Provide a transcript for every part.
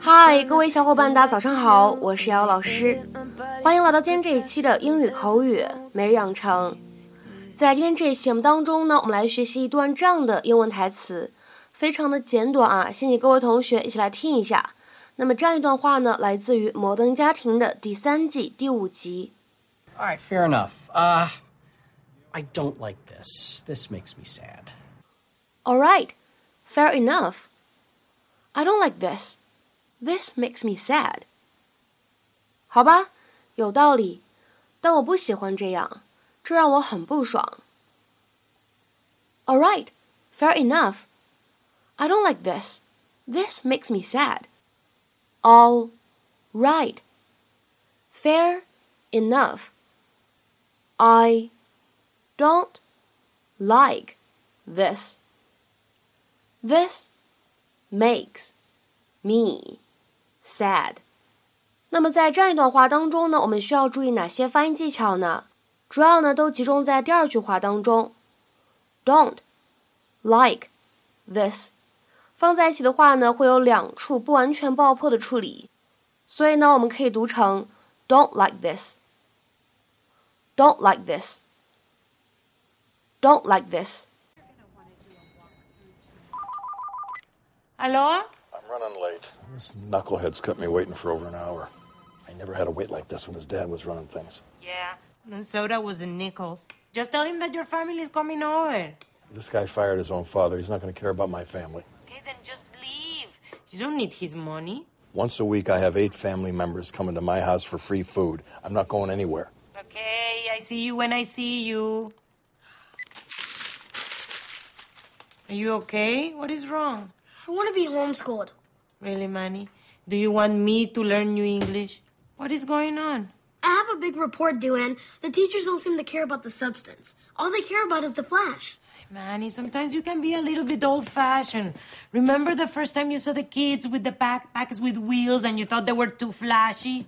嗨，各位小伙伴，大家早上好，我是瑶老师，欢迎来到今天这一期的英语口语每日养成。在今天这一期节目当中呢，我们来学习一段这样的英文台词，非常的简短啊，先请各位同学一起来听一下。那么这样一段话呢，来自于《摩登家庭》的第三季第五集。All right, fair enough. Uh, I don't like this. This makes me sad. All right, fair enough. I don't like this. This makes me sad. 好吧，有道理，但我不喜欢这样，这让我很不爽。All right, fair enough. I don't like this. This makes me sad. All right. Fair enough. I don't like this. This makes me sad. 那么在这样一段话当中呢，我们需要注意哪些发音技巧呢？主要呢都集中在第二句话当中。Don't like this 放在一起的话呢，会有两处不完全爆破的处理，所以呢，我们可以读成 Don't like this. Don't like this. Don't like this. Hello? I'm running late. This knucklehead's kept me waiting for over an hour. I never had to wait like this when his dad was running things. Yeah, and soda was a nickel. Just tell him that your family is coming over. This guy fired his own father. He's not going to care about my family. Okay, then just leave. You don't need his money. Once a week, I have eight family members coming to my house for free food. I'm not going anywhere. Okay, I see you when I see you. Are you okay? What is wrong? I want to be homeschooled. Really, Manny? Do you want me to learn new English? What is going on? I have a big report due, and the teachers don't seem to care about the substance. All they care about is the flash. Manny, sometimes you can be a little bit old fashioned. Remember the first time you saw the kids with the backpacks with wheels and you thought they were too flashy?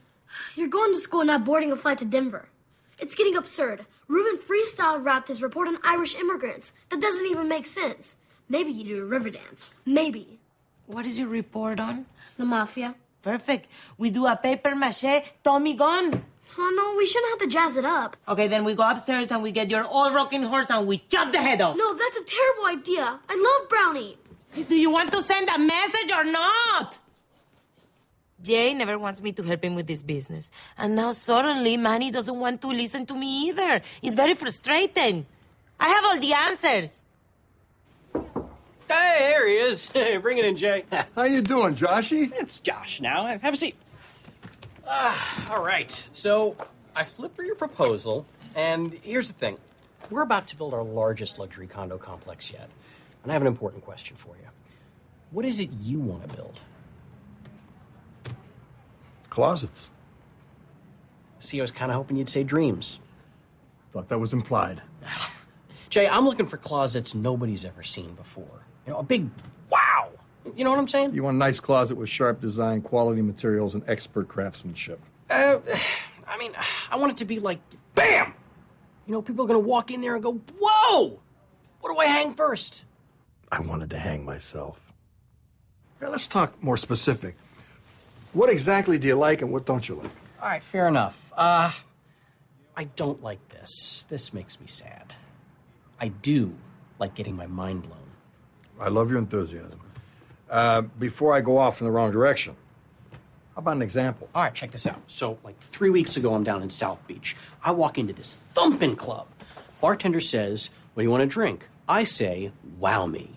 You're going to school, not boarding a flight to Denver. It's getting absurd. Ruben freestyle rapped his report on Irish immigrants. That doesn't even make sense. Maybe you do a Riverdance. Maybe. What is your report on? The mafia. Perfect. We do a paper mache Tommy gun. Oh no, we shouldn't have to jazz it up. Okay, then we go upstairs and we get your old rocking horse and we chop the head off. No, that's a terrible idea. I love Brownie. Do you want to send a message or not? Jay never wants me to help him with this business. And now suddenly Manny doesn't want to listen to me either. It's very frustrating. I have all the answers. Hey, there he is. Hey, bring it in, Jay. How you doing, Joshy? It's Josh now. Have a seat. Ah, all right. So I flipped through your proposal, and here's the thing. We're about to build our largest luxury condo complex yet. And I have an important question for you. What is it you want to build? Closets. See, I was kind of hoping you'd say dreams. Thought that was implied. Jay, I'm looking for closets nobody's ever seen before. You know, a big wow. You know what I'm saying? You want a nice closet with sharp design, quality materials, and expert craftsmanship. Uh, I mean, I want it to be like, bam! You know, people are going to walk in there and go, whoa! What do I hang first? I wanted to hang myself. Yeah, let's talk more specific. What exactly do you like and what don't you like? All right, fair enough. Uh, I don't like this. This makes me sad. I do like getting my mind blown. I love your enthusiasm. Uh, before I go off in the wrong direction, how about an example? All right, check this out. So, like three weeks ago, I'm down in South Beach. I walk into this thumping club. Bartender says, What do you want to drink? I say, Wow me.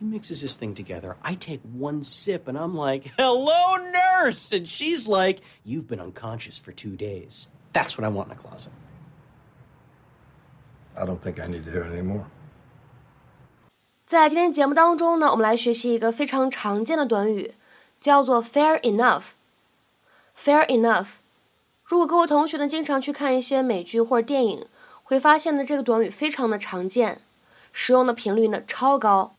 He mixes this thing together. I take one sip and I'm like, Hello, nurse! And she's like, You've been unconscious for two days. That's what I want in a closet. I don't think I need to hear it anymore. 在今天节目当中呢，我们来学习一个非常常见的短语，叫做 fair enough。fair enough。如果各位同学呢经常去看一些美剧或者电影，会发现呢这个短语非常的常见，使用的频率呢超高。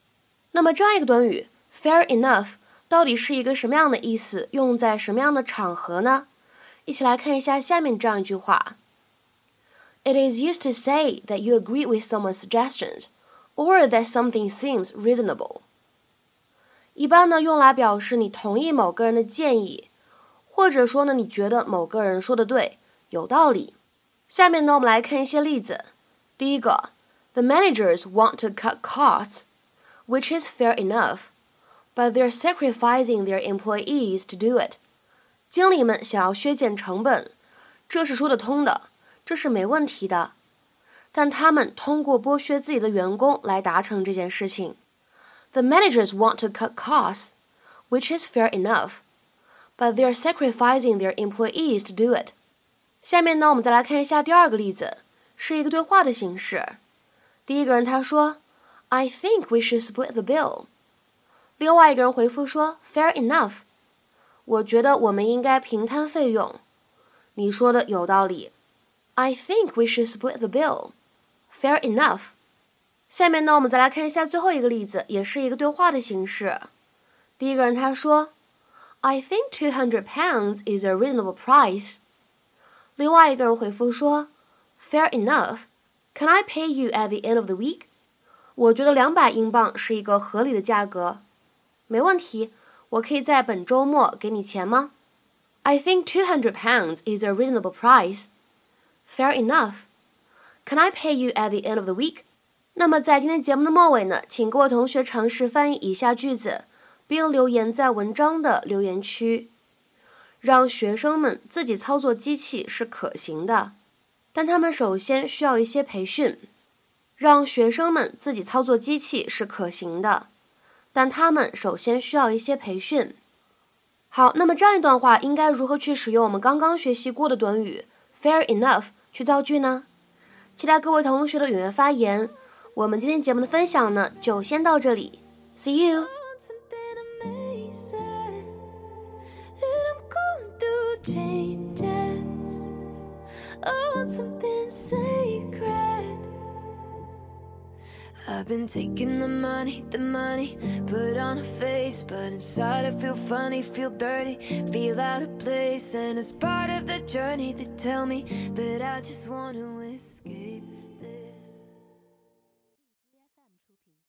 那么这样一个短语 fair enough 到底是一个什么样的意思？用在什么样的场合呢？一起来看一下下面这样一句话。It is used to say that you agree with someone's suggestions or that something seems reasonable。一般呢，用来表示你同意某个人的建议，或者说呢，你觉得某个人说的对，有道理。下面呢，我们来看一些例子。第一个，The managers want to cut costs, which is fair enough, but they're sacrificing their employees to do it。经理们想要削减成本，这是说得通的，这是没问题的， 但他们通过剥削自己的员工来达成这件事情。The managers want to cut costs, which is fair enough, but they are sacrificing their employees to do it. 下面呢，我们再来看一下第二个例子，是一个对话的形式。第一个人他说：“I think we should split the bill。”另外一个人回复说：“Fair enough。”我觉得我们应该平摊费用。你说的有道理。I think we should split the bill. Fair enough. 下面呢，我们再来看一下最后一个例子，也是一个对话的形式。第一个人他说：“I think two hundred pounds is a reasonable price。”另外一个人回复说：“Fair enough. Can I pay you at the end of the week？” 我觉得两百英镑是一个合理的价格。没问题，我可以在本周末给你钱吗？I think two hundred pounds is a reasonable price. Fair enough. Can I pay you at the end of the week? 那么在今天节目的末尾呢，请各位同学尝试翻译以下句子，并留言在文章的留言区。让学生们自己操作机器是可行的，但他们首先需要一些培训。让学生们自己操作机器是可行的，但他们首先需要一些培训。好，那么这样一段话应该如何去使用我们刚刚学习过的短语 fair enough 去造句呢？期待各位同学的踊跃发言。我们今天节目的分享呢，就先到这里，See you。I've been taking the money, the money, put on a face, but inside I feel funny, feel dirty, feel out of place, and it's part of the journey. They tell me that I just want to escape.